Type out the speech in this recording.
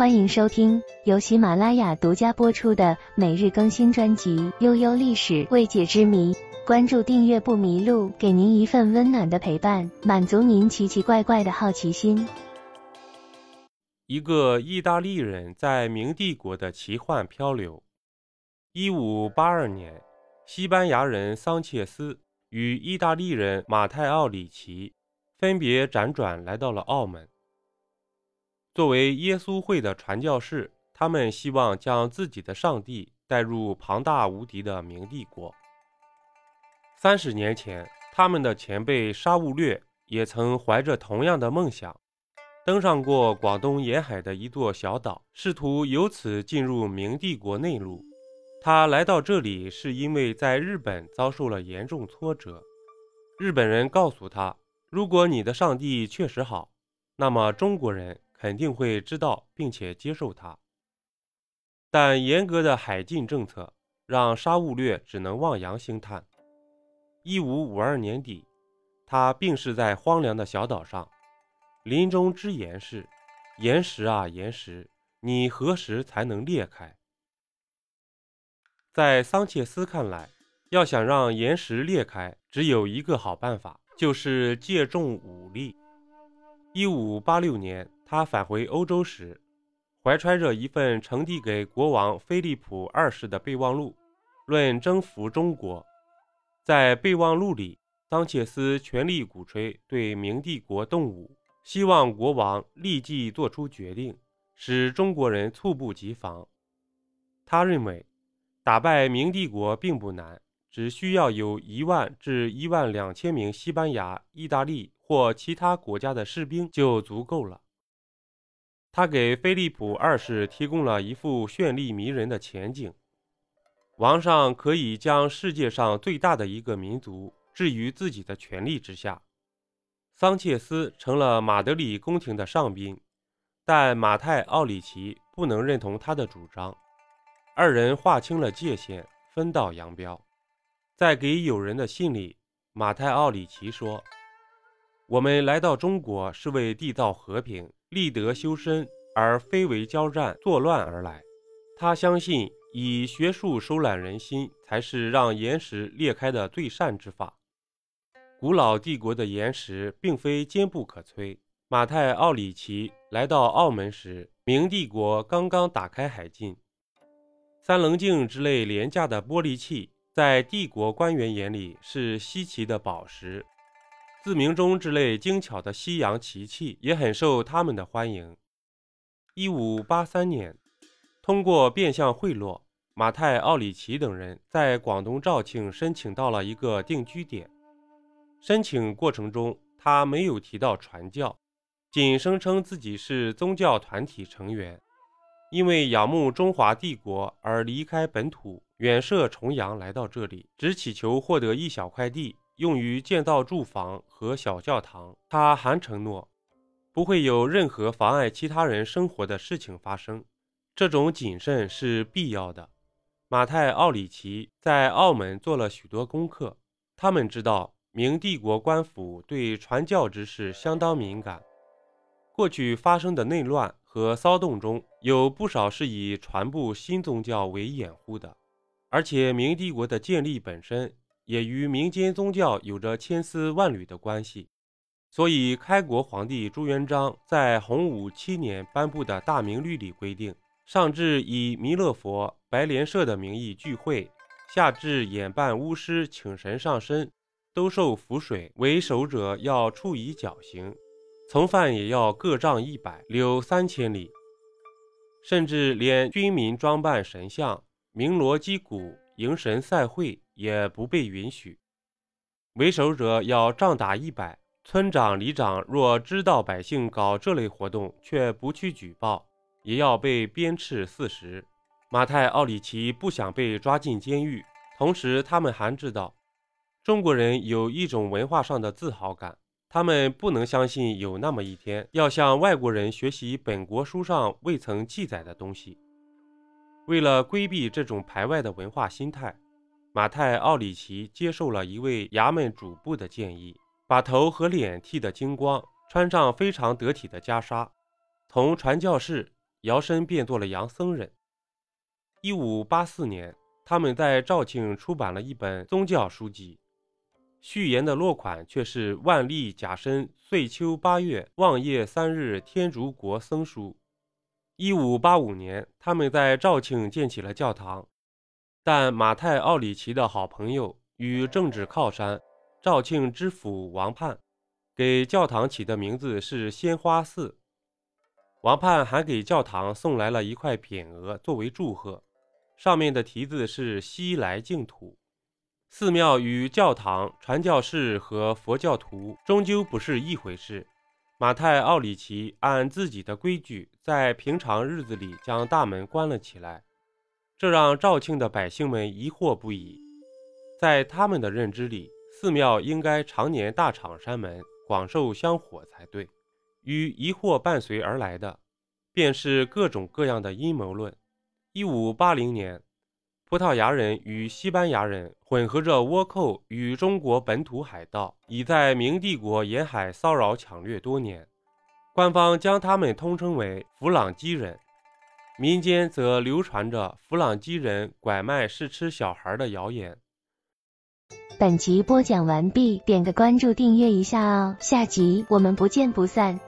欢迎收听由喜马拉雅独家播出的每日更新专辑《悠悠历史未解之谜》。关注订阅不迷路，给您一份温暖的陪伴，满足您奇奇怪怪的好奇心。一个意大利人在明帝国的奇幻漂流。一五八二年，西班牙人桑切斯与意大利人马泰奥里奇分别辗转来到了澳门。作为耶稣会的传教士，他们希望将自己的上帝带入庞大无敌的明帝国。三十年前，他们的前辈沙勿略也曾怀着同样的梦想，登上过广东沿海的一座小岛，试图由此进入明帝国内陆。他来到这里是因为在日本遭受了严重挫折。日本人告诉他，如果你的上帝确实好，那么中国人。肯定会知道并且接受他，但严格的海禁政策让沙勿略只能望洋兴叹。一五五二年底，他病逝在荒凉的小岛上，临终之言是：“岩石啊岩石，你何时才能裂开？”在桑切斯看来，要想让岩石裂开，只有一个好办法，就是借重武力。一五八六年。他返回欧洲时，怀揣着一份呈递给国王菲利普二世的备忘录，论征服中国。在备忘录里，桑切斯全力鼓吹对明帝国动武，希望国王立即做出决定，使中国人猝不及防。他认为，打败明帝国并不难，只需要有一万至一万两千名西班牙、意大利或其他国家的士兵就足够了。他给菲利普二世提供了一幅绚丽迷人的前景：王上可以将世界上最大的一个民族置于自己的权力之下。桑切斯成了马德里宫廷的上宾，但马泰奥里奇不能认同他的主张。二人划清了界限，分道扬镳。在给友人的信里，马泰奥里奇说：“我们来到中国是为缔造和平。”立德修身，而非为交战作乱而来。他相信以学术收揽人心，才是让岩石裂开的最善之法。古老帝国的岩石并非坚不可摧。马泰奥里奇来到澳门时，明帝国刚刚打开海禁。三棱镜之类廉价的玻璃器，在帝国官员眼里是稀奇的宝石。自鸣钟之类精巧的西洋奇器也很受他们的欢迎。一五八三年，通过变相贿赂，马泰奥里奇等人在广东肇庆申请到了一个定居点。申请过程中，他没有提到传教，仅声称自己是宗教团体成员，因为仰慕中华帝国而离开本土，远涉重洋来到这里，只祈求获得一小块地。用于建造住房和小教堂。他还承诺，不会有任何妨碍其他人生活的事情发生。这种谨慎是必要的。马泰奥里奇在澳门做了许多功课，他们知道明帝国官府对传教之事相当敏感。过去发生的内乱和骚动中有不少是以传播新宗教为掩护的，而且明帝国的建立本身。也与民间宗教有着千丝万缕的关系，所以开国皇帝朱元璋在洪武七年颁布的大明律里规定：上至以弥勒佛、白莲社的名义聚会，下至演扮巫师请神上身，都受符水，为首者要处以绞刑，从犯也要各杖一百，留三千里。甚至连军民装扮神像、鸣锣击鼓、迎神赛会。也不被允许。为首者要杖打一百，村长、里长若知道百姓搞这类活动却不去举报，也要被鞭笞四十。马泰奥里奇不想被抓进监狱，同时他们还知道，中国人有一种文化上的自豪感，他们不能相信有那么一天要向外国人学习本国书上未曾记载的东西。为了规避这种排外的文化心态。马泰奥里奇接受了一位衙门主簿的建议，把头和脸剃得精光，穿上非常得体的袈裟，从传教士摇身变做了洋僧人。一五八四年，他们在肇庆出版了一本宗教书籍，序言的落款却是“万历甲申岁秋八月望夜三日天竺国僧书”。一五八五年，他们在肇庆建起了教堂，但马太·奥里奇的好朋友与政治靠山肇庆知府王盼，给教堂起的名字是鲜花寺。王盼还给教堂送来了一块匾额作为祝贺。上面的题字是“西来净土”。寺庙与教堂、传教士和佛教徒终究不是一回事。马太·奥里奇按自己的规矩，在平常日子里将大门关了起来，这让肇庆的百姓们疑惑不已。在他们的认知里，寺庙应该常年大敞山门，广受香火才对。与疑惑伴随而来的，便是各种各样的阴谋论。一五八零年，葡萄牙人与西班牙人混合着倭寇与中国本土海盗，已在明帝国沿海骚扰抢掠多年。官方将他们通称为弗朗基人，民间则流传着弗朗基人拐卖试吃小孩的谣言。本集播讲完毕，点个关注，订阅一下哦，下集我们不见不散。